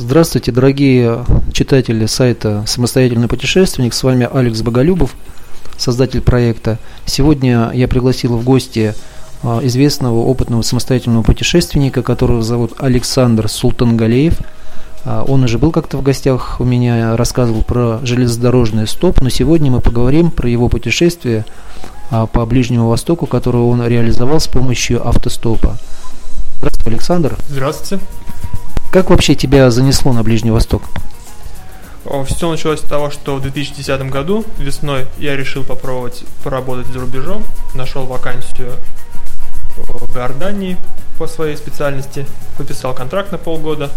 Здравствуйте, дорогие читатели сайта «Самостоятельный путешественник». С вами Алекс Боголюбов, создатель проекта. Сегодня я пригласил в гости а, известного опытного самостоятельного путешественника, которого зовут Александр Султангалеев. А, он уже был как-то в гостях у меня, рассказывал про железнодорожный стоп, но сегодня мы поговорим про его путешествие а, по Ближнему Востоку, которое он реализовал с помощью автостопа. Здравствуй, Александр. Здравствуйте. Как вообще тебя занесло на Ближний Восток? Все началось с того, что в 2010 году весной я решил попробовать поработать за рубежом. Нашел вакансию в Иордании по своей специальности, подписал контракт на полгода.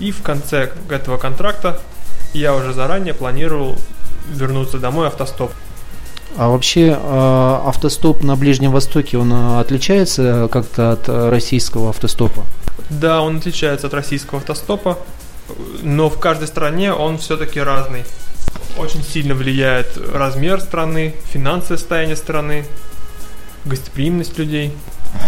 И в конце этого контракта я уже заранее планировал вернуться домой автостоп. А вообще а, автостоп на Ближнем Востоке, он а, отличается как-то от российского автостопа? Да, он отличается от российского автостопа, но в каждой стране он все-таки разный. Очень сильно влияет размер страны, финансовое состояние страны, гостеприимность людей.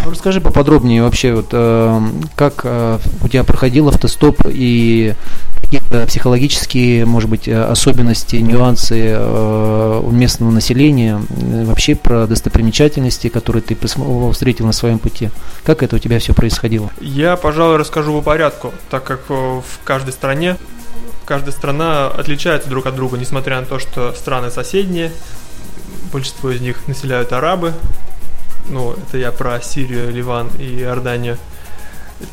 Ну, расскажи поподробнее вообще, вот, э, как э, у тебя проходил автостоп и какие-то психологические, может быть, э, особенности, нюансы э, у местного населения, э, вообще про достопримечательности, которые ты встретил на своем пути. Как это у тебя все происходило? Я, пожалуй, расскажу по порядку, так как в каждой стране каждая страна отличается друг от друга, несмотря на то, что страны соседние, большинство из них населяют арабы, ну, это я про Сирию, Ливан и Иорданию –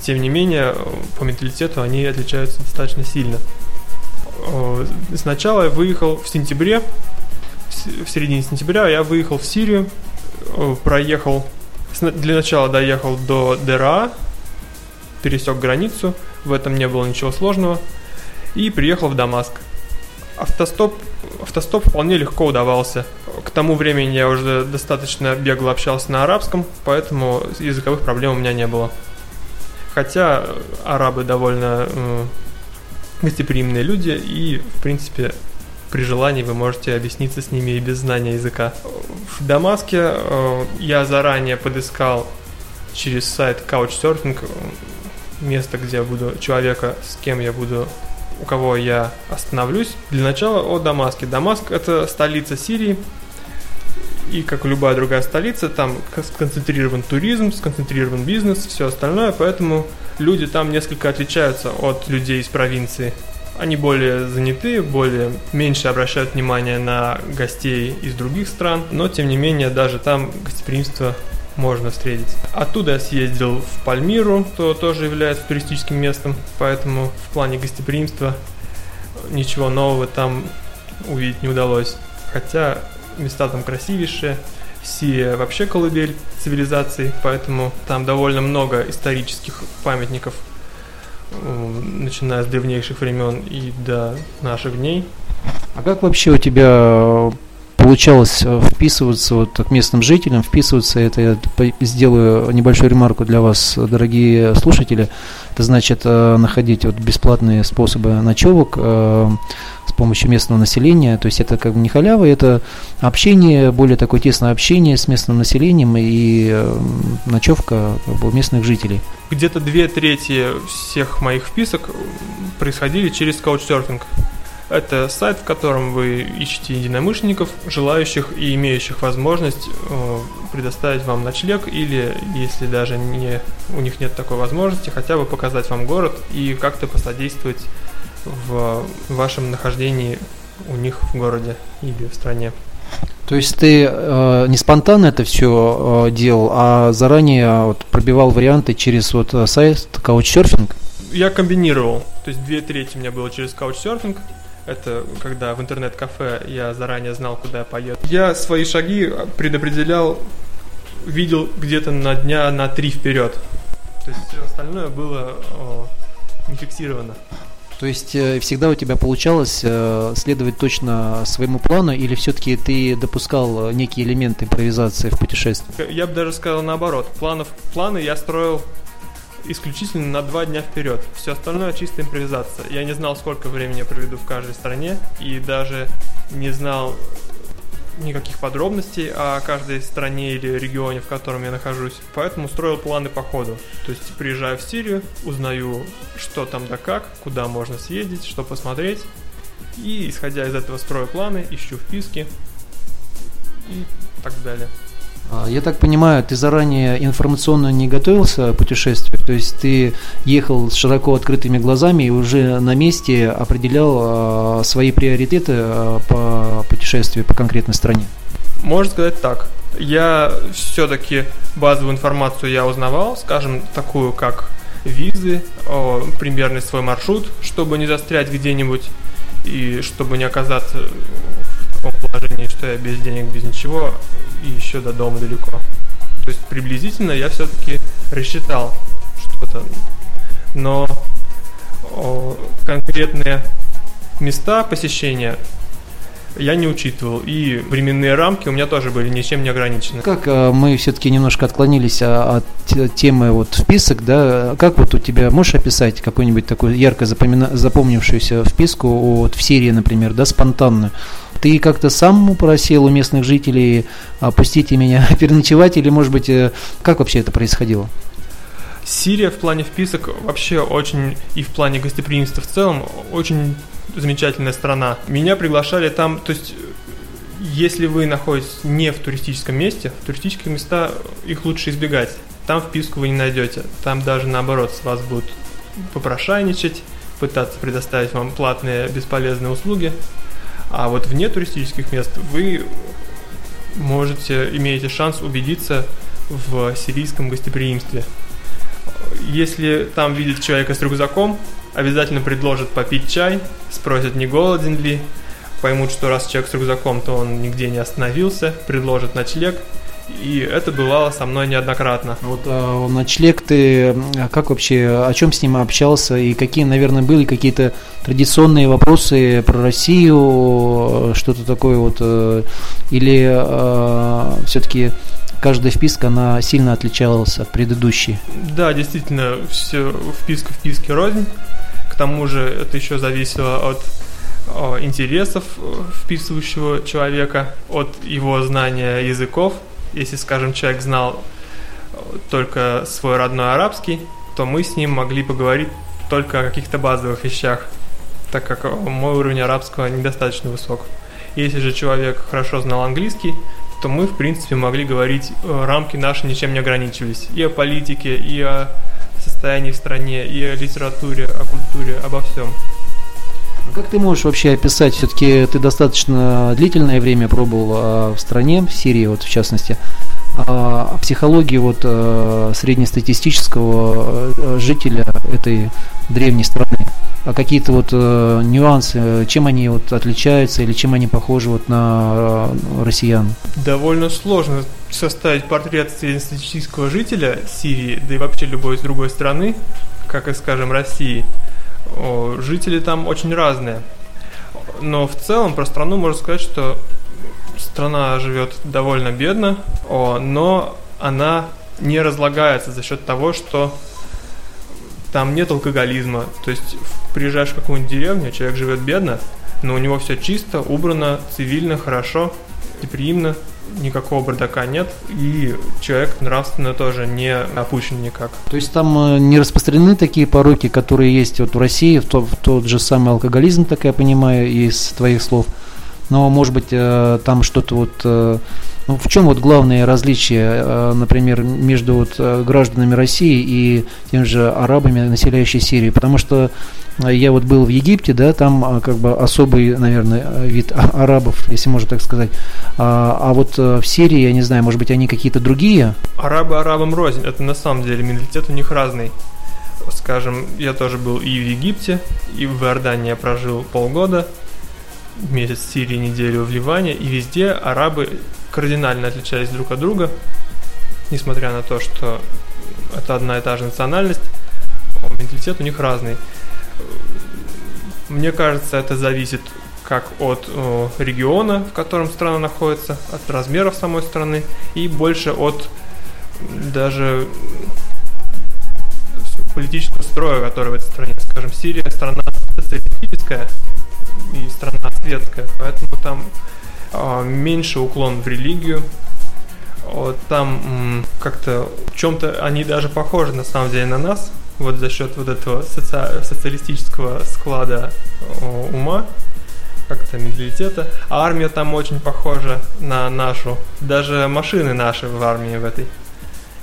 тем не менее, по менталитету они отличаются достаточно сильно. Сначала я выехал в сентябре, в середине сентября я выехал в Сирию, проехал, для начала доехал до Дера, пересек границу, в этом не было ничего сложного, и приехал в Дамаск. Автостоп, автостоп вполне легко удавался. К тому времени я уже достаточно бегло общался на арабском, поэтому языковых проблем у меня не было. Хотя арабы довольно э, гостеприимные люди, и, в принципе, при желании вы можете объясниться с ними и без знания языка. В Дамаске э, я заранее подыскал через сайт Couchsurfing место, где буду человека, с кем я буду, у кого я остановлюсь. Для начала о Дамаске. Дамаск это столица Сирии, и как любая другая столица, там сконцентрирован туризм, сконцентрирован бизнес, все остальное, поэтому люди там несколько отличаются от людей из провинции. Они более заняты, более меньше обращают внимание на гостей из других стран, но тем не менее даже там гостеприимство можно встретить. Оттуда я съездил в Пальмиру, что тоже является туристическим местом, поэтому в плане гостеприимства ничего нового там увидеть не удалось. Хотя места там красивейшие. Сирия вообще колыбель цивилизации, поэтому там довольно много исторических памятников, начиная с древнейших времен и до наших дней. А как вообще у тебя получалось э, вписываться вот к местным жителям, вписываться, это я сделаю небольшую ремарку для вас, дорогие слушатели, это значит э, находить вот бесплатные способы ночевок, э, с помощью местного населения. То есть это как бы не халява, это общение, более такое тесное общение с местным населением и э, ночевка как бы, местных жителей. Где-то две трети всех моих вписок происходили через Couchsurfing. Это сайт, в котором вы ищете единомышленников, желающих и имеющих возможность э, предоставить вам ночлег или, если даже не, у них нет такой возможности, хотя бы показать вам город и как-то посодействовать в вашем нахождении у них в городе или в стране. То есть ты э, не спонтанно это все э, делал, а заранее вот, пробивал варианты через вот э, сайт Couchsurfing? Я комбинировал. То есть две трети у меня было через Couchsurfing. Это когда в интернет-кафе я заранее знал, куда я поеду. Я свои шаги предопределял, видел где-то на дня на три вперед. То есть все остальное было о, не фиксировано. То есть э, всегда у тебя получалось э, следовать точно своему плану, или все-таки ты допускал некие элементы импровизации в путешествии? Я бы даже сказал наоборот. Планов, планы я строил исключительно на два дня вперед. Все остальное чисто импровизация. Я не знал, сколько времени я проведу в каждой стране, и даже не знал, никаких подробностей о каждой стране или регионе, в котором я нахожусь. Поэтому строил планы по ходу. То есть приезжаю в Сирию, узнаю, что там да как, куда можно съездить, что посмотреть. И исходя из этого строю планы, ищу вписки и так далее. А, я так понимаю, ты заранее информационно не готовился к путешествию, то есть ты ехал с широко открытыми глазами и уже на месте определял а, свои приоритеты а, по путешествию по конкретной стране? Можно сказать так. Я все-таки базовую информацию я узнавал, скажем, такую как визы, примерный свой маршрут, чтобы не застрять где-нибудь и чтобы не оказаться в таком положении, что я без денег, без ничего, и еще до дома далеко. То есть приблизительно я все-таки рассчитал что-то. Но о, конкретные места посещения я не учитывал. И временные рамки у меня тоже были ничем не ограничены. Как э, мы все-таки немножко отклонились а, от темы вот вписок, да? Как вот у тебя, можешь описать какую-нибудь такую ярко запомнившуюся вписку вот в Сирии, например, да, спонтанную? Ты как-то сам просил у местных жителей опустите меня переночевать, или, может быть, э, как вообще это происходило? Сирия в плане вписок вообще очень, и в плане гостеприимства в целом, очень замечательная страна. Меня приглашали там, то есть если вы находитесь не в туристическом месте, в туристические места их лучше избегать. Там вписку вы не найдете. Там даже наоборот с вас будут попрошайничать, пытаться предоставить вам платные бесполезные услуги. А вот вне туристических мест вы можете, имеете шанс убедиться в сирийском гостеприимстве. Если там видят человека с рюкзаком, обязательно предложат попить чай, спросят, не голоден ли, поймут, что раз человек с рюкзаком, то он нигде не остановился, предложат ночлег, и это бывало со мной неоднократно. Вот а, ночлег ты как вообще, о чем с ним общался и какие, наверное, были какие-то традиционные вопросы про Россию, что-то такое вот, э, или а, все-таки каждая вписка, она сильно отличалась от предыдущей? Да, действительно, все вписка вписки рознь. К тому же это еще зависело от интересов э, вписывающего человека, от его знания языков. Если, скажем, человек знал только свой родной арабский, то мы с ним могли поговорить только о каких-то базовых вещах, так как мой уровень арабского недостаточно высок. Если же человек хорошо знал английский, то мы, в принципе, могли говорить, э, рамки наши ничем не ограничивались. И о политике, и о состоянии в стране, и о литературе, о культуре, обо всем. А как ты можешь вообще описать, все-таки ты достаточно длительное время пробовал а, в стране, в Сирии вот в частности, а, о психологии вот а, среднестатистического а, жителя этой древней страны? А какие-то вот э, нюансы, чем они вот отличаются или чем они похожи вот на э, россиян? Довольно сложно составить портрет среднестатистического жителя Сирии, да и вообще любой из другой страны, как и, скажем, России. Жители там очень разные. Но в целом про страну можно сказать, что страна живет довольно бедно, но она не разлагается за счет того, что там нет алкоголизма. То есть приезжаешь в какую-нибудь деревню, человек живет бедно, но у него все чисто, убрано, цивильно, хорошо, гостеприимно, никакого бардака нет, и человек нравственно тоже не опущен никак. То есть там э, не распространены такие пороки, которые есть вот в России, в, то, в тот же самый алкоголизм, так я понимаю, из твоих слов, но может быть э, там что-то вот э, ну, в чем вот главное различие, э, например, между вот э, гражданами России и тем же арабами, населяющими Сирию? Потому что э, я вот был в Египте, да, там как бы особый, наверное, вид а, арабов, если можно так сказать. А, а вот в Сирии, я не знаю, может быть, они какие-то другие? Арабы арабам рознь. Это на самом деле менталитет у них разный. Скажем, я тоже был и в Египте, и в Иордании я прожил полгода, месяц в Сирии, неделю в Ливане, и везде арабы кардинально отличались друг от друга, несмотря на то, что это одна и та же национальность, менталитет у них разный. Мне кажется, это зависит как от о, региона, в котором страна находится, от размеров самой страны и больше от даже политического строя, который в этой стране. Скажем, Сирия страна социалистическая и страна светская, поэтому там а, меньше уклон в религию. Там как-то в чем-то они даже похожи на самом деле на нас, вот за счет вот этого соци... социалистического склада ума, как-то менталитета. А армия там очень похожа на нашу. Даже машины наши в армии в этой.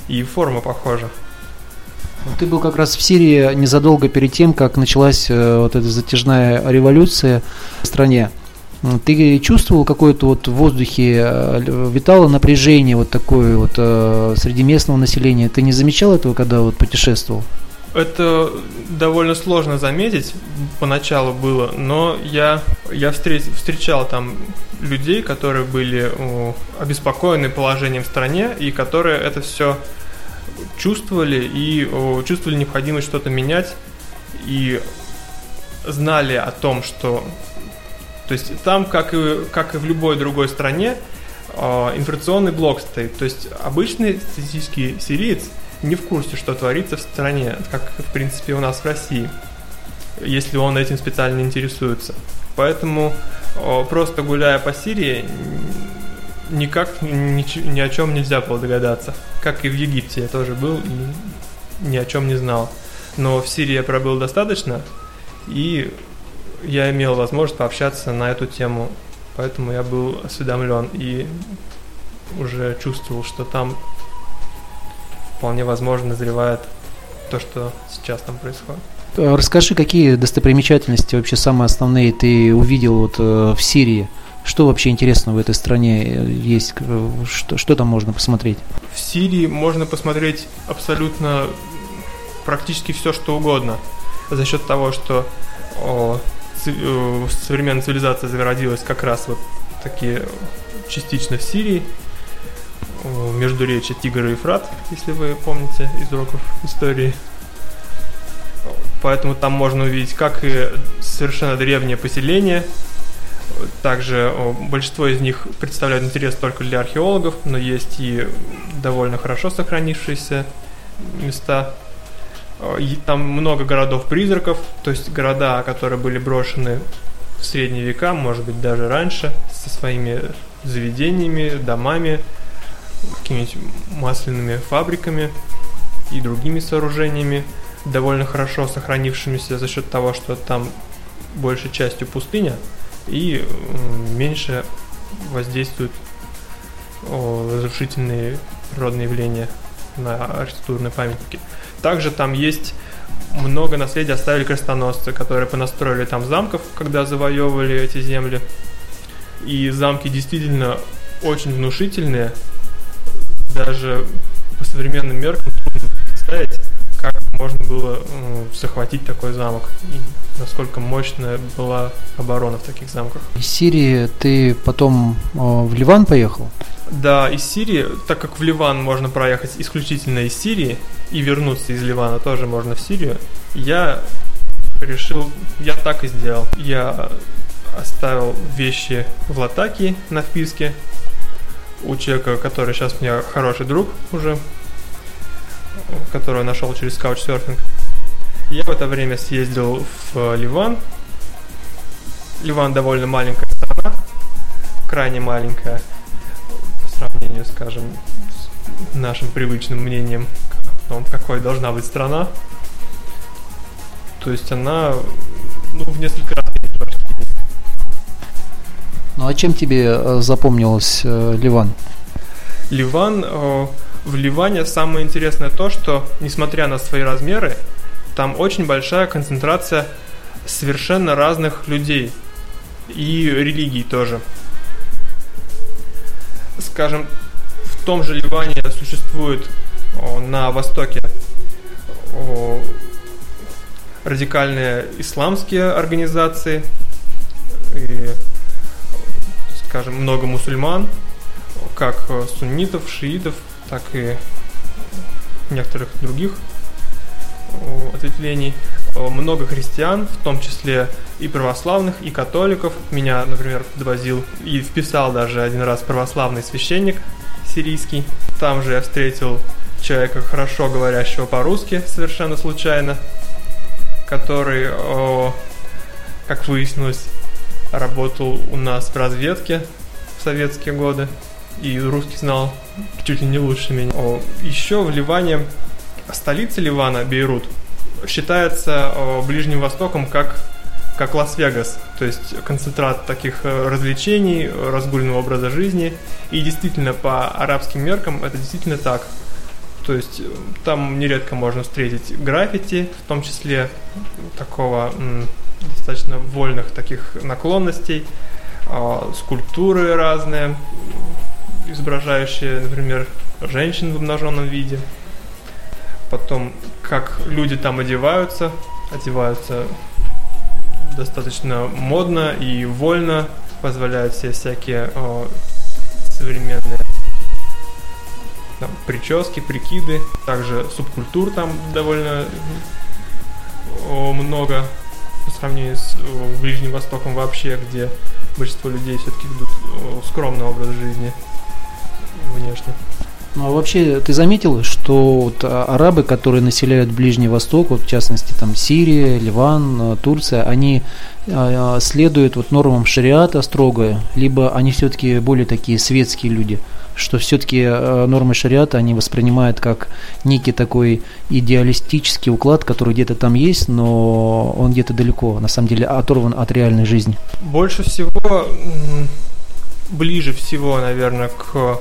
И форма похожа. Ты был как раз в Сирии незадолго перед тем, как началась э, вот эта затяжная революция в стране. Ты чувствовал какое-то вот в воздухе э, витало напряжение вот такое вот э, среди местного населения? Ты не замечал этого, когда вот путешествовал? Это довольно сложно заметить, поначалу было, но я, я встреч, встречал там людей, которые были обеспокоены положением в стране и которые это все чувствовали и чувствовали необходимость что-то менять и знали о том, что... То есть там, как и, как и в любой другой стране, а, информационный блок стоит. То есть обычный статистический сириец не в курсе, что творится в стране, как, в принципе, у нас в России, если он этим специально интересуется. Поэтому просто гуляя по Сирии, никак ни, ни о чем нельзя было догадаться. Как и в Египте я тоже был ни о чем не знал. Но в Сирии я пробыл достаточно, и я имел возможность пообщаться на эту тему, поэтому я был осведомлен и уже чувствовал, что там вполне возможно назревает то, что сейчас там происходит. Расскажи, какие достопримечательности вообще самые основные ты увидел вот э, в Сирии? Что вообще интересно в этой стране есть? Что, что там можно посмотреть? В Сирии можно посмотреть абсолютно практически все, что угодно. За счет того, что о, ци, современная цивилизация зародилась как раз вот такие частично в Сирии, между речи Тигр и Ефрат, если вы помните из уроков истории. Поэтому там можно увидеть как и совершенно древнее поселение, также большинство из них представляют интерес только для археологов, но есть и довольно хорошо сохранившиеся места. Там много городов-призраков, то есть города, которые были брошены в средние века, может быть даже раньше, со своими заведениями, домами, какими-нибудь масляными фабриками и другими сооружениями, довольно хорошо сохранившимися за счет того, что там большей частью пустыня – и меньше воздействуют разрушительные природные явления на архитектурные памятники. Также там есть много наследия оставили крестоносцы, которые понастроили там замков, когда завоевывали эти земли. И замки действительно очень внушительные. Даже по современным меркам трудно представить, можно было захватить такой замок и насколько мощная была оборона в таких замках. Из Сирии ты потом э, в Ливан поехал? Да, из Сирии, так как в Ливан можно проехать исключительно из Сирии и вернуться из Ливана тоже можно в Сирию, я решил, я так и сделал. Я оставил вещи в Латакии на вписке у человека, который сейчас у меня хороший друг уже, которую нашел через Couchsurfing. Я в это время съездил в Ливан. Ливан довольно маленькая страна, крайне маленькая по сравнению, скажем, с нашим привычным мнением о том, какой должна быть страна. То есть она ну, в несколько раз меньше. Ну а чем тебе э, запомнилось э, Ливан? Ливан э, в Ливане самое интересное то, что, несмотря на свои размеры, там очень большая концентрация совершенно разных людей и религий тоже. Скажем, в том же Ливане существует на востоке радикальные исламские организации и, скажем, много мусульман, как суннитов, шиитов, так и некоторых других ответвлений. Много христиан, в том числе и православных, и католиков. Меня, например, подвозил и вписал даже один раз православный священник сирийский. Там же я встретил человека, хорошо говорящего по-русски, совершенно случайно, который, как выяснилось, работал у нас в разведке в советские годы, и русский знал чуть ли не лучше меня. О, еще в Ливане, столица Ливана, Бейрут, считается о, Ближним Востоком как, как Лас-Вегас, то есть концентрат таких э, развлечений, разгульного образа жизни. И действительно, по арабским меркам это действительно так. То есть э, там нередко можно встретить граффити, в том числе такого достаточно вольных таких наклонностей, э, скульптуры разные, изображающие, например, женщин в обнаженном виде. Потом, как люди там одеваются, одеваются достаточно модно и вольно, позволяют себе всякие о, современные там, прически, прикиды. Также субкультур там довольно много по сравнению с Ближним Востоком вообще, где большинство людей все-таки ведут скромный образ жизни внешне. Ну а вообще ты заметил, что вот а, арабы, которые населяют Ближний Восток, вот в частности там Сирия, Ливан, а, Турция, они а, следуют вот нормам шариата строго, либо они все-таки более такие светские люди, что все-таки нормы шариата они воспринимают как некий такой идеалистический уклад, который где-то там есть, но он где-то далеко, на самом деле оторван от реальной жизни. Больше всего, ближе всего, наверное, к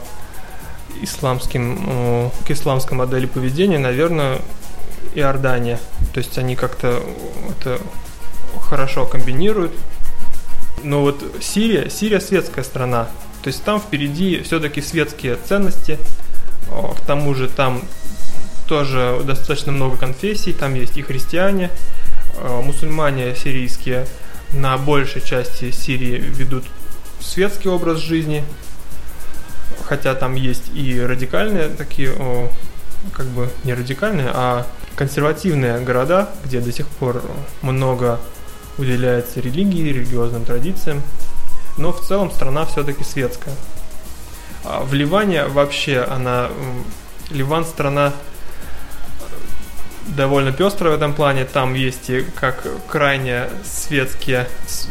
исламским, э, к исламской модели поведения, наверное, Иордания. То есть они как-то это хорошо комбинируют. Но вот Сирия, Сирия светская страна. То есть там впереди все-таки светские ценности. К тому же там тоже достаточно много конфессий. Там есть и христиане, э, мусульмане сирийские на большей части Сирии ведут светский образ жизни, хотя там есть и радикальные такие, о, как бы не радикальные, а консервативные города, где до сих пор много уделяется религии, религиозным традициям, но в целом страна все-таки светская. А в Ливане вообще она, Ливан страна довольно пестрая в этом плане. Там есть и как крайне светские,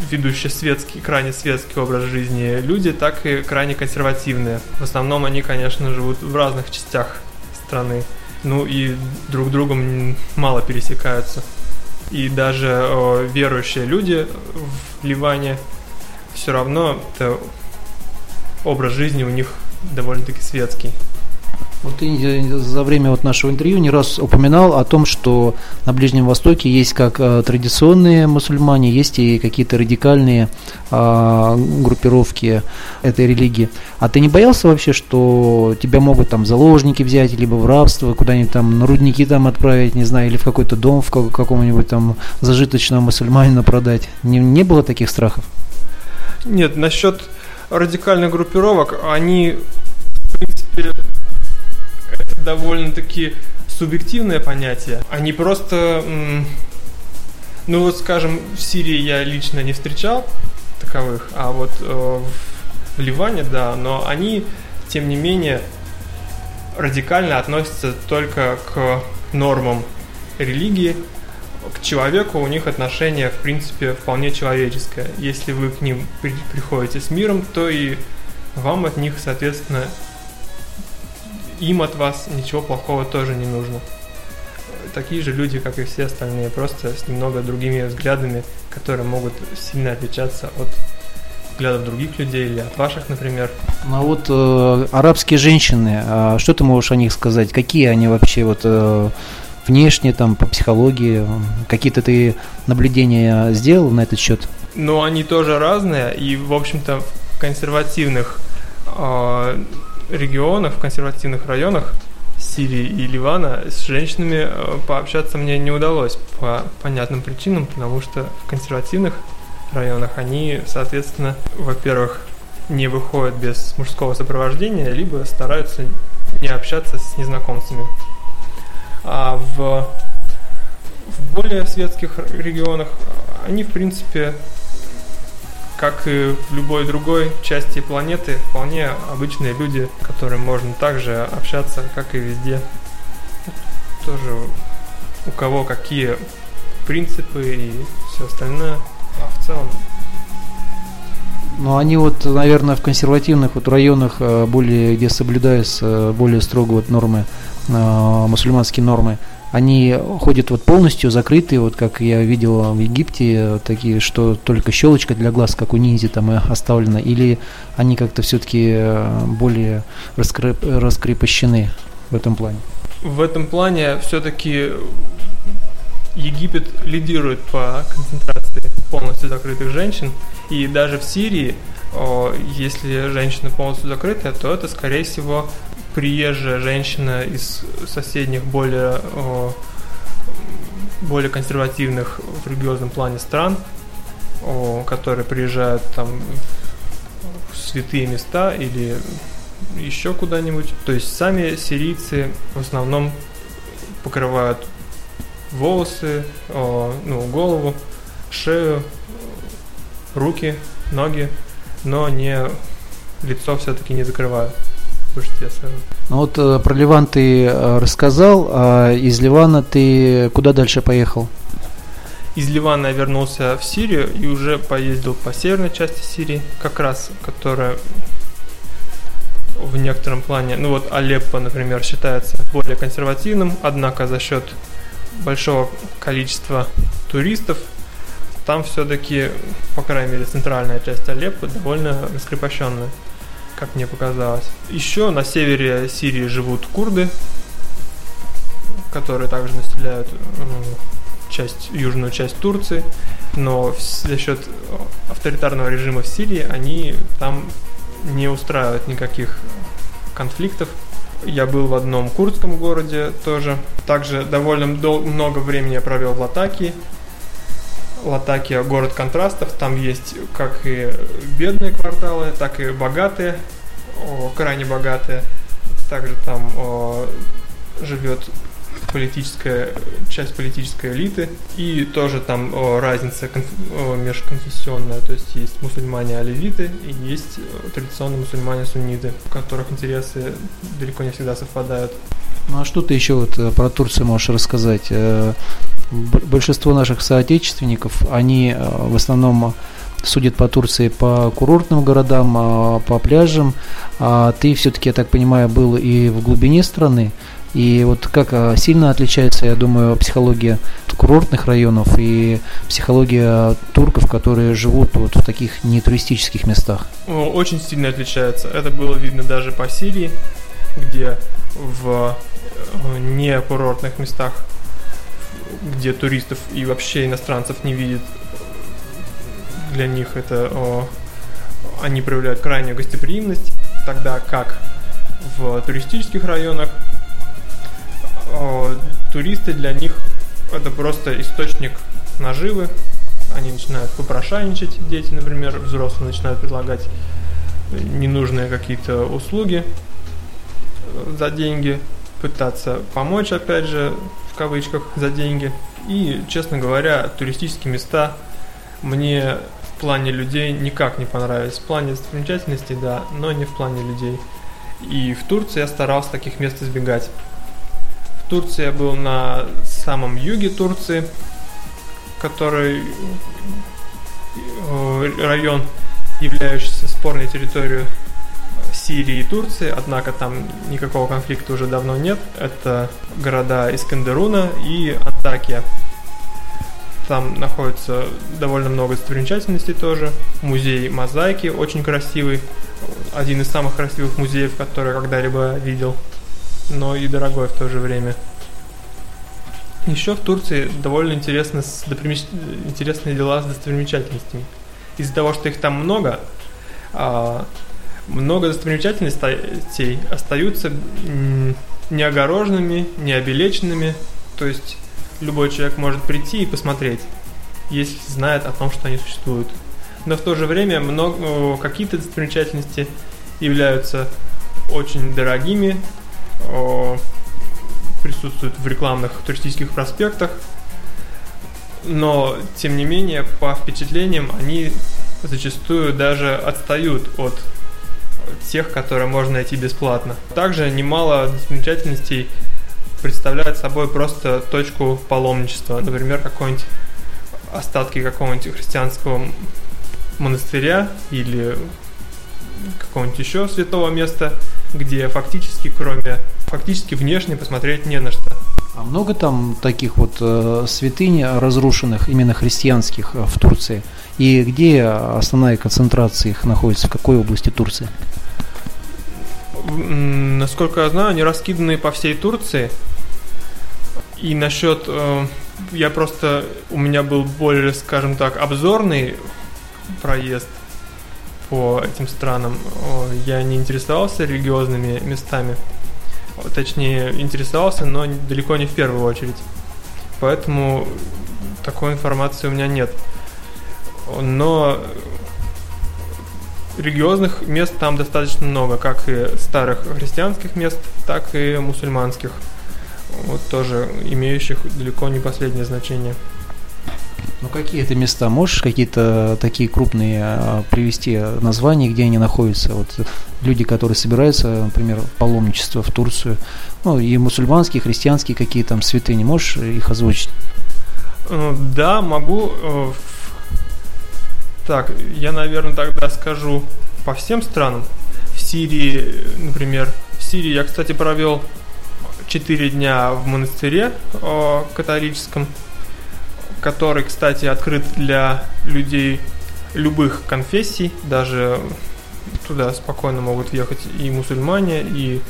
ведущие светский, крайне светский образ жизни люди, так и крайне консервативные. В основном они, конечно, живут в разных частях страны. Ну и друг другом мало пересекаются. И даже о, верующие люди в Ливане все равно это образ жизни у них довольно-таки светский. Вот ты за время вот нашего интервью не раз упоминал о том, что на Ближнем Востоке есть как э, традиционные мусульмане, есть и какие-то радикальные э, группировки этой религии. А ты не боялся вообще, что тебя могут там заложники взять, либо в рабство, куда-нибудь там на рудники там отправить, не знаю, или в какой-то дом в каком-нибудь там зажиточного мусульманина продать? Не, не было таких страхов? Нет, насчет радикальных группировок, они, довольно-таки субъективное понятие, а не просто... Ну вот, скажем, в Сирии я лично не встречал таковых, а вот э, в Ливане, да, но они, тем не менее, радикально относятся только к нормам религии, к человеку у них отношение, в принципе, вполне человеческое. Если вы к ним при приходите с миром, то и вам от них, соответственно, им от вас ничего плохого тоже не нужно. Такие же люди, как и все остальные, просто с немного другими взглядами, которые могут сильно отличаться от взглядов других людей или от ваших, например. Ну а вот э, арабские женщины, э, что ты можешь о них сказать? Какие они вообще вот э, внешне, там, по психологии? Какие-то ты наблюдения сделал на этот счет? Ну, они тоже разные, и, в общем-то, в консервативных э, регионах, в консервативных районах Сирии и Ливана с женщинами э, пообщаться мне не удалось по понятным причинам, потому что в консервативных районах они, соответственно, во-первых, не выходят без мужского сопровождения, либо стараются не общаться с незнакомцами. А в, в более светских регионах они, в принципе, как и в любой другой части планеты, вполне обычные люди, которым можно также общаться, как и везде. Тоже у кого какие принципы и все остальное. А в целом Но они вот, наверное, в консервативных вот районах э, более, где соблюдаются более строго вот нормы, э, мусульманские нормы, они ходят вот полностью закрытые, вот как я видел в Египте, такие, что только щелочка для глаз, как у ниндзя там оставлена, или они как-то все-таки э, более раскреп, раскрепощены в этом плане? В этом плане все-таки Египет лидирует по концентрации полностью закрытых женщин, и даже в Сирии, если женщина полностью закрытая, то это, скорее всего, приезжая женщина из соседних более, более консервативных в религиозном плане стран, которые приезжают там в святые места или еще куда-нибудь. То есть сами сирийцы в основном покрывают волосы, ну, голову, шею, руки, ноги, но не лицо все-таки не закрывают большинстве своем. Ну вот э, про Ливан ты э, рассказал, а из Ливана ты куда дальше поехал? Из Ливана я вернулся в Сирию и уже поездил по северной части Сирии, как раз, которая в некотором плане, ну вот Алеппо, например, считается более консервативным, однако за счет большого количества туристов там все-таки, по крайней мере, центральная часть Алеппо довольно раскрепощенная как мне показалось. Еще на севере Сирии живут курды, которые также населяют часть, южную часть Турции, но за счет авторитарного режима в Сирии они там не устраивают никаких конфликтов. Я был в одном курдском городе тоже. Также довольно много времени я провел в Латакии. Латакия город контрастов, там есть как и бедные кварталы, так и богатые, крайне богатые. Также там живет политическая часть политической элиты и тоже там о, разница конф, о, межконфессионная, то есть есть мусульмане оливиты и есть традиционные мусульмане сунниты, у которых интересы далеко не всегда совпадают. Ну а что ты еще вот э, про Турцию можешь рассказать? Э, большинство наших соотечественников, они э, в основном судят по Турции по курортным городам, а, по пляжам. А ты все-таки, я так понимаю, был и в глубине страны. И вот как а, сильно отличается, я думаю, психология курортных районов и психология турков, которые живут вот в таких нетуристических местах? Очень сильно отличается. Это было видно даже по Сирии, где в э, не курортных местах где туристов и вообще иностранцев не видят, для них это о, они проявляют крайнюю гостеприимность, тогда как в туристических районах о, туристы для них это просто источник наживы. Они начинают попрошайничать, дети, например, взрослые начинают предлагать ненужные какие-то услуги за деньги, пытаться помочь, опять же, в кавычках, за деньги. И, честно говоря, туристические места мне в плане людей никак не понравились. В плане достопримечательностей, да, но не в плане людей. И в Турции я старался таких мест избегать. В Турции я был на самом юге Турции, который э, район, являющийся спорной территорией Сирии и Турции, однако там никакого конфликта уже давно нет. Это города Искандеруна и Антакия. Там находится довольно много достопримечательностей тоже. Музей мозаики очень красивый. Один из самых красивых музеев, который я когда-либо видел. Но и дорогой в то же время. Еще в Турции довольно интересно с допримеч... интересные дела с достопримечательностями. Из-за того, что их там много, а, много достопримечательностей остаются неогороженными, необелеченными, то есть любой человек может прийти и посмотреть, если знает о том, что они существуют. Но в то же время какие-то достопримечательности являются очень дорогими, присутствуют в рекламных туристических проспектах, но тем не менее по впечатлениям они зачастую даже отстают от тех, которые можно найти бесплатно. Также немало достопримечательностей представляют собой просто точку паломничества. Например, какой-нибудь остатки какого-нибудь христианского монастыря или какого-нибудь еще святого места, где фактически, кроме фактически внешне посмотреть не на что. А много там таких вот э, святынь разрушенных, именно христианских э, в Турции? И где основная концентрация их находится, в какой области Турции? Насколько я знаю, они раскиданы по всей Турции. И насчет, э, я просто, у меня был более, скажем так, обзорный проезд по этим странам. Я не интересовался религиозными местами. Точнее, интересовался, но далеко не в первую очередь. Поэтому такой информации у меня нет. Но религиозных мест там достаточно много, как и старых христианских мест, так и мусульманских, вот тоже имеющих далеко не последнее значение. Ну какие это места? Можешь какие-то такие крупные а, привести названия, где они находятся? Вот люди, которые собираются, например, паломничество в Турцию, ну и мусульманские, и христианские какие там святыни, можешь их озвучить? Э, да, могу. Э, так, я, наверное, тогда скажу по всем странам. В Сирии, например, в Сирии я, кстати, провел 4 дня в монастыре о, католическом, который, кстати, открыт для людей любых конфессий, даже туда спокойно могут въехать и мусульмане, и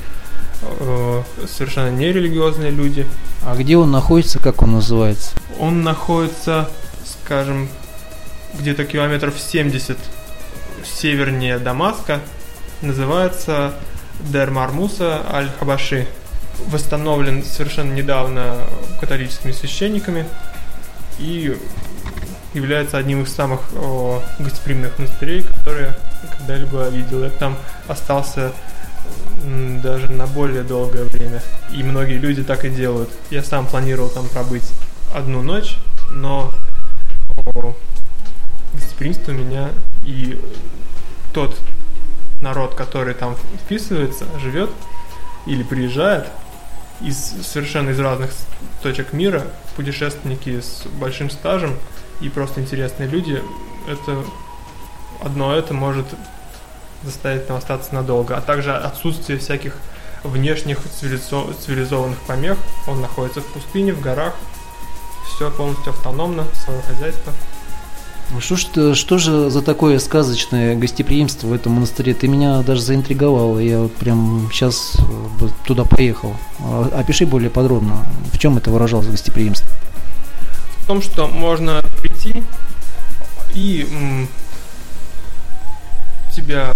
э, совершенно нерелигиозные люди. А где он находится, как он называется? Он находится, скажем, где-то километров 70 севернее Дамаска, называется Дер Мармуса Аль-Хабаши. Восстановлен совершенно недавно католическими священниками и является одним из самых о, гостеприимных монастырей, которые когда-либо видел. Я там остался даже на более долгое время. И многие люди так и делают. Я сам планировал там пробыть одну ночь, но о, гостеприимство меня и тот народ, который там вписывается, живет или приезжает из совершенно из разных точек мира, путешественники с большим стажем и просто интересные люди, это одно это может заставить там остаться надолго, а также отсутствие всяких внешних цивилизованных помех. Он находится в пустыне, в горах, все полностью автономно, свое хозяйство. Что, что, что же за такое сказочное гостеприимство в этом монастыре? Ты меня даже заинтриговал. Я прям сейчас э, туда поехал. А, опиши более подробно, в чем это выражалось гостеприимство? В том, что можно прийти и м, тебя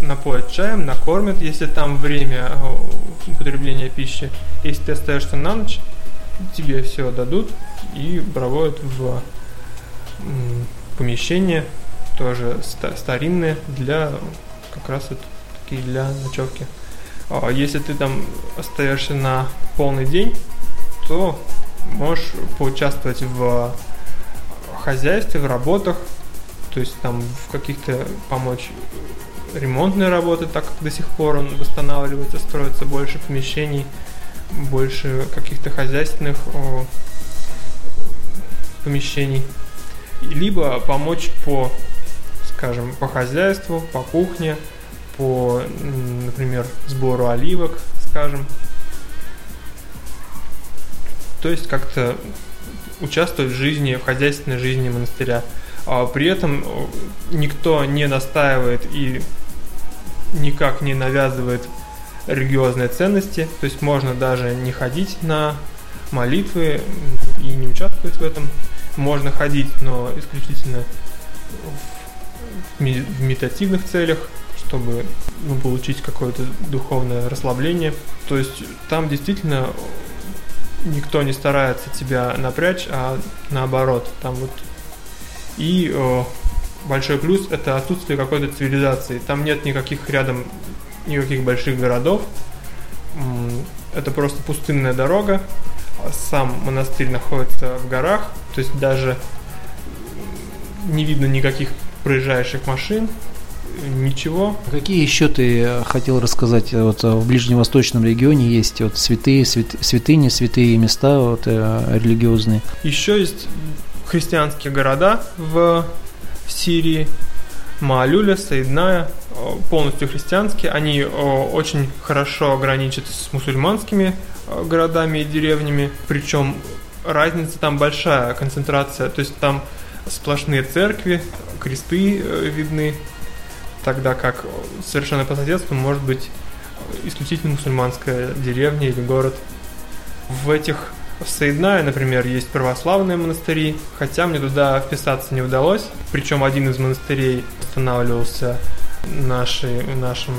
напоят чаем, накормят, если там время э, употребления пищи. Если ты остаешься на ночь, тебе все дадут и проводят в помещение, тоже старинное, для как раз вот такие для ночевки. А если ты там остаешься на полный день, то можешь поучаствовать в хозяйстве, в работах, то есть там в каких-то помочь ремонтные работы, так как до сих пор он восстанавливается, строится больше помещений, больше каких-то хозяйственных помещений либо помочь по, скажем, по хозяйству, по кухне, по, например, сбору оливок, скажем. То есть как-то участвовать в жизни, в хозяйственной жизни монастыря. А при этом никто не настаивает и никак не навязывает религиозные ценности, то есть можно даже не ходить на молитвы и не участвовать в этом можно ходить, но исключительно в медитативных целях, чтобы ну, получить какое-то духовное расслабление. То есть там действительно никто не старается тебя напрячь, а наоборот, там вот и о, большой плюс это отсутствие какой-то цивилизации. Там нет никаких рядом никаких больших городов. Это просто пустынная дорога, сам монастырь находится в горах, то есть даже не видно никаких проезжающих машин, ничего. Какие еще ты э, хотел рассказать? Вот э, в ближневосточном регионе есть вот святые, свят, святыни, святые места вот, э, религиозные. Еще есть христианские города в в Сирии, Маалюля, Саидная, полностью христианские. Они очень хорошо граничат с мусульманскими городами и деревнями, причем разница там большая, концентрация, то есть там сплошные церкви, кресты э, видны, тогда как совершенно по соседству может быть исключительно мусульманская деревня или город. В этих в Саидная, например, есть православные монастыри, хотя мне туда вписаться не удалось. Причем один из монастырей останавливался нашей, нашим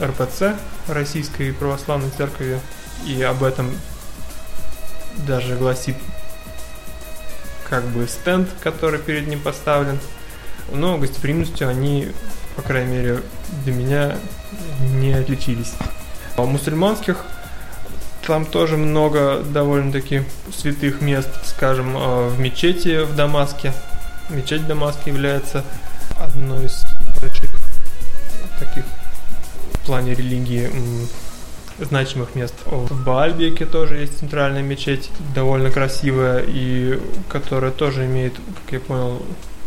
РПЦ, Российской Православной Церкви, и об этом даже гласит как бы стенд, который перед ним поставлен. Но гостеприимностью они, по крайней мере, для меня не отличились. А у мусульманских там тоже много довольно-таки святых мест, скажем, э, в мечети в Дамаске. Мечеть в Дамаске является одной из больших таких в плане религии значимых мест. В Баальбеке тоже есть центральная мечеть, довольно красивая и которая тоже имеет, как я понял,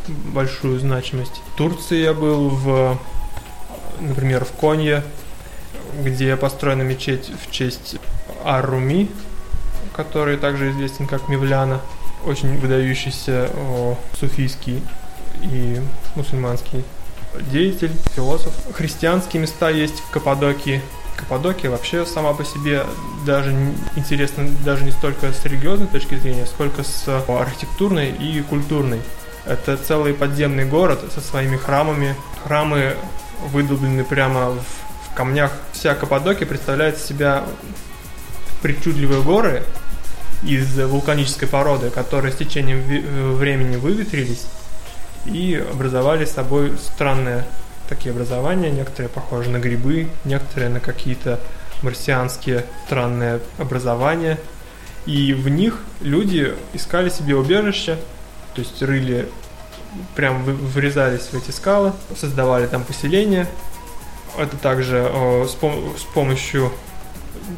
большую значимость. В Турции я был в, например, в Конье, где построена мечеть в честь Аруми, который также известен как Мевляна, очень выдающийся о, суфийский и мусульманский деятель, философ. Христианские места есть в Каппадокии. Каппадокия вообще сама по себе даже интересна даже не столько с религиозной точки зрения, сколько с архитектурной и культурной. Это целый подземный город со своими храмами. Храмы выдолблены прямо в, в камнях. Вся Каппадокия представляет себя причудливые горы из вулканической породы, которые с течением э, времени выветрились и образовали собой странные такие образования. Некоторые похожи на грибы, некоторые на какие-то марсианские странные образования. И в них люди искали себе убежище, то есть рыли, прям врезались в эти скалы, создавали там поселения. Это также о, с, пом- с помощью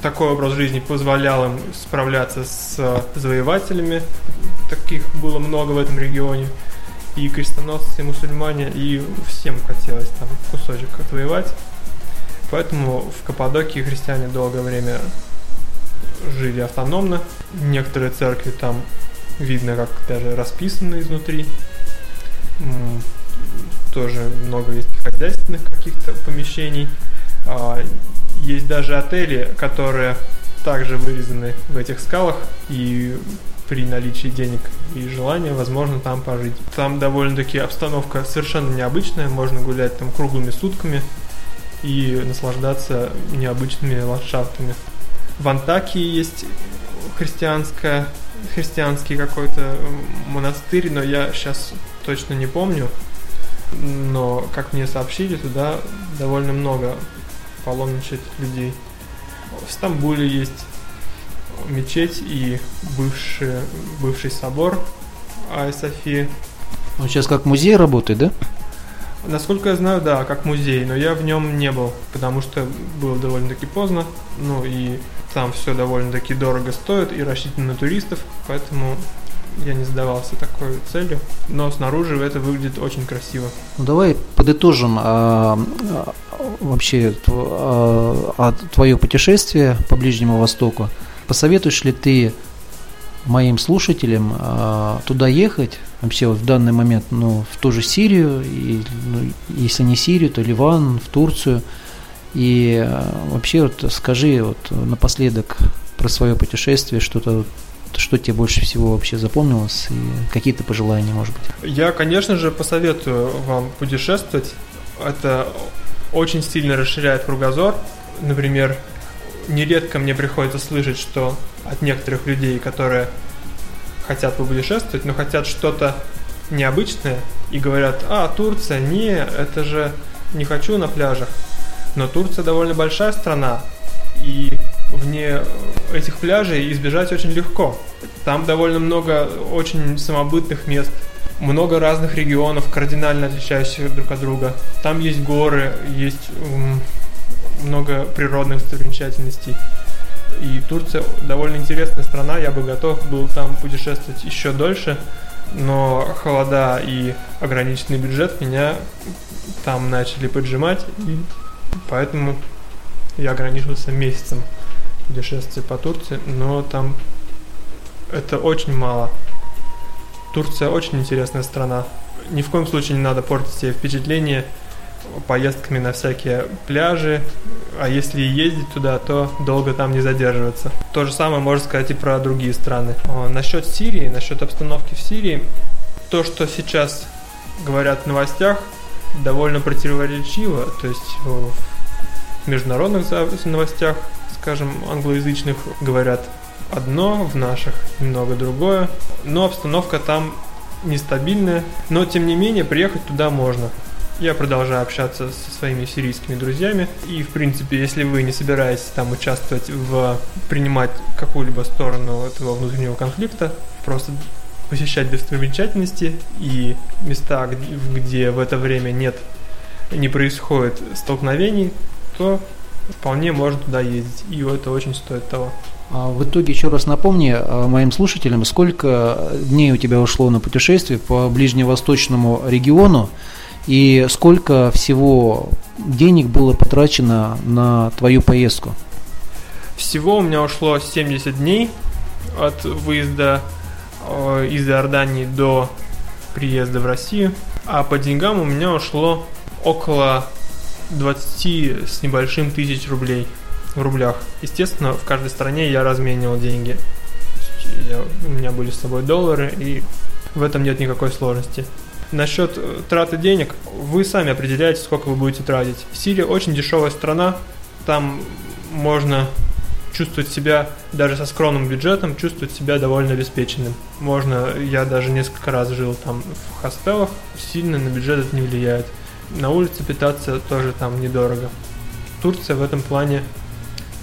такой образ жизни позволял им справляться с завоевателями. Таких было много в этом регионе. И крестоносцы, и мусульмане, и всем хотелось там кусочек отвоевать. Поэтому в Каппадокии христиане долгое время жили автономно. Некоторые церкви там видно, как даже расписаны изнутри. Тоже много есть хозяйственных каких-то помещений. А, есть даже отели, которые также вырезаны в этих скалах, и при наличии денег и желания, возможно, там пожить. Там довольно-таки обстановка совершенно необычная, можно гулять там круглыми сутками и наслаждаться необычными ландшафтами. В Антакии есть христианская, христианский какой-то монастырь, но я сейчас точно не помню. Но, как мне сообщили, туда довольно много паломничать людей. В Стамбуле есть мечеть и бывший, бывший собор Ай Софии. Он сейчас как музей работает, да? Насколько я знаю, да, как музей, но я в нем не был, потому что было довольно-таки поздно, ну и там все довольно-таки дорого стоит и рассчитано на туристов, поэтому я не задавался такой целью, но снаружи это выглядит очень красиво. Ну давай подытожим а, а, вообще а, а, твое путешествие по Ближнему Востоку. Посоветуешь ли ты моим слушателям а, туда ехать, вообще вот в данный момент, ну, в ту же Сирию, и, ну, если не Сирию, то Ливан, в Турцию, и а, вообще вот скажи вот напоследок про свое путешествие, что-то что тебе больше всего вообще запомнилось и какие-то пожелания, может быть? Я, конечно же, посоветую вам путешествовать. Это очень сильно расширяет кругозор. Например, нередко мне приходится слышать, что от некоторых людей, которые хотят попутешествовать, но хотят что-то необычное и говорят, а, Турция, не, это же не хочу на пляжах. Но Турция довольно большая страна, и вне этих пляжей избежать очень легко. Там довольно много очень самобытных мест, много разных регионов, кардинально отличающихся друг от друга. Там есть горы, есть много природных достопримечательностей. И Турция довольно интересная страна, я бы готов был там путешествовать еще дольше, но холода и ограниченный бюджет меня там начали поджимать, и поэтому я ограничился месяцем путешествия по Турции, но там это очень мало. Турция очень интересная страна. Ни в коем случае не надо портить себе впечатление поездками на всякие пляжи, а если ездить туда, то долго там не задерживаться. То же самое можно сказать и про другие страны. Насчет Сирии, насчет обстановки в Сирии, то, что сейчас говорят в новостях, довольно противоречиво. То есть в международных новостях, скажем, англоязычных говорят одно, в наших немного другое. Но обстановка там нестабильная. Но, тем не менее, приехать туда можно. Я продолжаю общаться со своими сирийскими друзьями. И, в принципе, если вы не собираетесь там участвовать в принимать какую-либо сторону этого внутреннего конфликта, просто посещать достопримечательности и места, где, в это время нет, не происходит столкновений, то вполне можно туда ездить. И это очень стоит того. А в итоге еще раз напомни а, моим слушателям, сколько дней у тебя ушло на путешествие по ближневосточному региону и сколько всего денег было потрачено на твою поездку? Всего у меня ушло 70 дней от выезда э, из Иордании до приезда в Россию, а по деньгам у меня ушло около 20 с небольшим тысяч рублей в рублях. Естественно, в каждой стране я разменивал деньги. Я, у меня были с собой доллары, и в этом нет никакой сложности. Насчет э, траты денег, вы сами определяете, сколько вы будете тратить. Сирия очень дешевая страна, там можно чувствовать себя даже со скромным бюджетом, чувствовать себя довольно обеспеченным. Можно, я даже несколько раз жил там в хостелах, сильно на бюджет это не влияет. На улице питаться тоже там недорого. Турция в этом плане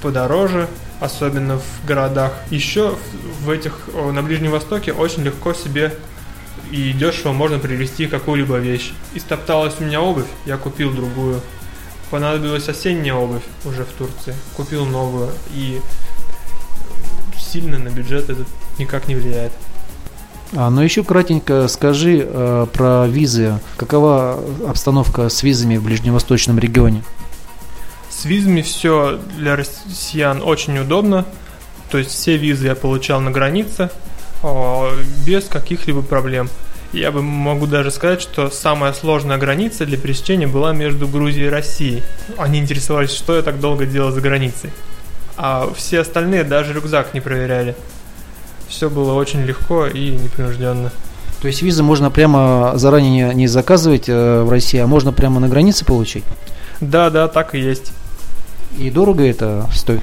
подороже, особенно в городах. Еще в этих, на Ближнем Востоке очень легко себе и дешево можно привезти какую-либо вещь. Истопталась у меня обувь, я купил другую. Понадобилась осенняя обувь уже в Турции, купил новую. И сильно на бюджет это никак не влияет. А, ну еще кратенько скажи э, про визы. Какова обстановка с визами в ближневосточном регионе? С визами все для россиян очень удобно. То есть все визы я получал на границе без каких-либо проблем. Я бы могу даже сказать, что самая сложная граница для пересечения была между Грузией и Россией. Они интересовались, что я так долго делал за границей. А все остальные даже рюкзак не проверяли. Все было очень легко и непринужденно. То есть визы можно прямо заранее не заказывать э, в России, а можно прямо на границе получить? Да, да, так и есть. И дорого это стоит?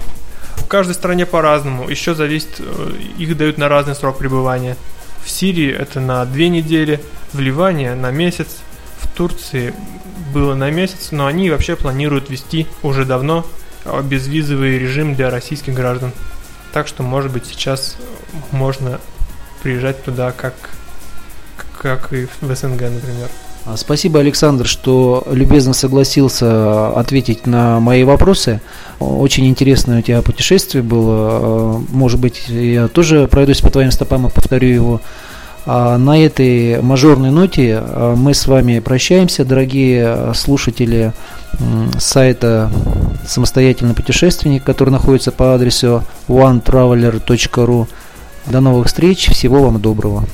В каждой стране по-разному. Еще зависит, э, их дают на разный срок пребывания. В Сирии это на две недели, в Ливане на месяц, в Турции было на месяц, но они вообще планируют вести уже давно э, безвизовый режим для российских граждан. Так что, может быть, сейчас можно приезжать туда, как, как и в СНГ, например. А, спасибо, Александр, что любезно согласился ответить на мои вопросы. Очень интересное у тебя путешествие было. А, может быть, я тоже пройдусь по твоим стопам и повторю его. А на этой мажорной ноте мы с вами прощаемся, дорогие слушатели сайта «Самостоятельный путешественник», который находится по адресу onetraveler.ru. До новых встреч, всего вам доброго.